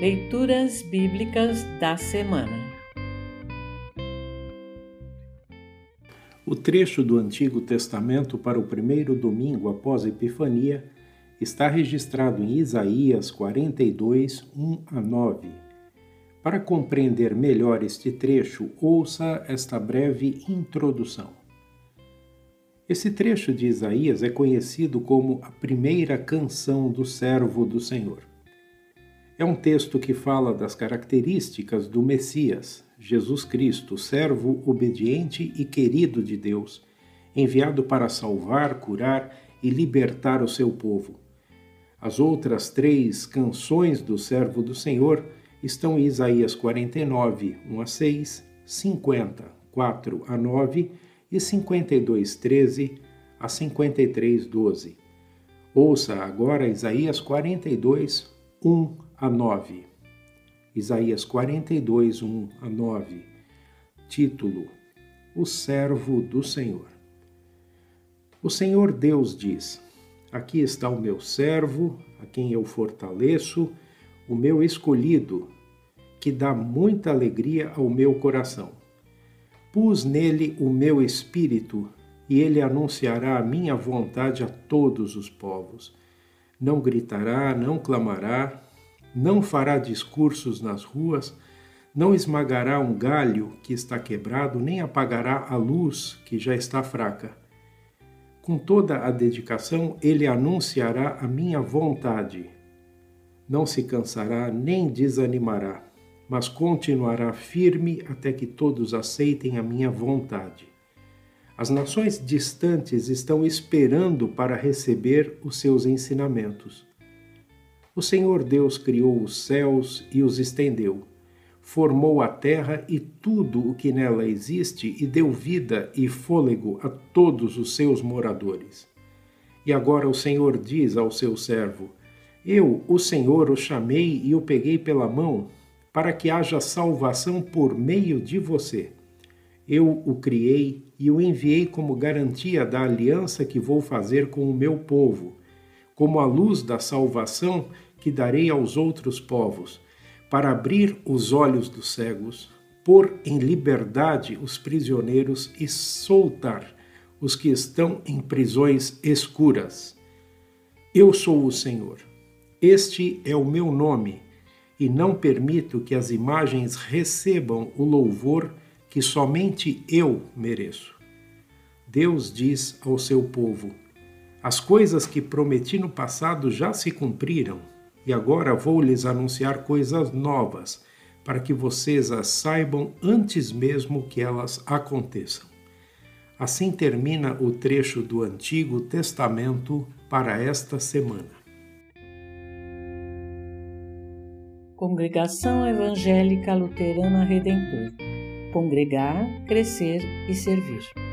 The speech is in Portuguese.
Leituras Bíblicas da Semana O trecho do Antigo Testamento para o primeiro domingo após Epifania está registrado em Isaías 42, 1 a 9. Para compreender melhor este trecho, ouça esta breve introdução. Esse trecho de Isaías é conhecido como a primeira canção do servo do Senhor. É um texto que fala das características do Messias, Jesus Cristo, servo obediente e querido de Deus, enviado para salvar, curar e libertar o seu povo. As outras três canções do servo do Senhor estão em Isaías 49, 1 a 6, 50, 4 a 9 e 52, 13 a 53, 12. Ouça agora Isaías 42, 1 a 9. Isaías 42, 1 a 9. Título: O servo do Senhor. O Senhor Deus diz: Aqui está o meu servo, a quem eu fortaleço, o meu escolhido, que dá muita alegria ao meu coração. Pus nele o meu espírito, e ele anunciará a minha vontade a todos os povos. Não gritará, não clamará, não fará discursos nas ruas, não esmagará um galho que está quebrado, nem apagará a luz que já está fraca. Com toda a dedicação, ele anunciará a minha vontade. Não se cansará nem desanimará, mas continuará firme até que todos aceitem a minha vontade. As nações distantes estão esperando para receber os seus ensinamentos. O Senhor Deus criou os céus e os estendeu, formou a terra e tudo o que nela existe e deu vida e fôlego a todos os seus moradores. E agora o Senhor diz ao seu servo: Eu, o Senhor, o chamei e o peguei pela mão, para que haja salvação por meio de você. Eu o criei e o enviei como garantia da aliança que vou fazer com o meu povo, como a luz da salvação que darei aos outros povos, para abrir os olhos dos cegos, pôr em liberdade os prisioneiros e soltar os que estão em prisões escuras. Eu sou o Senhor. Este é o meu nome, e não permito que as imagens recebam o louvor que somente eu mereço. Deus diz ao seu povo: As coisas que prometi no passado já se cumpriram e agora vou lhes anunciar coisas novas, para que vocês as saibam antes mesmo que elas aconteçam. Assim termina o trecho do Antigo Testamento para esta semana. Congregação Evangélica Luterana Redentor Congregar, Crescer e Servir.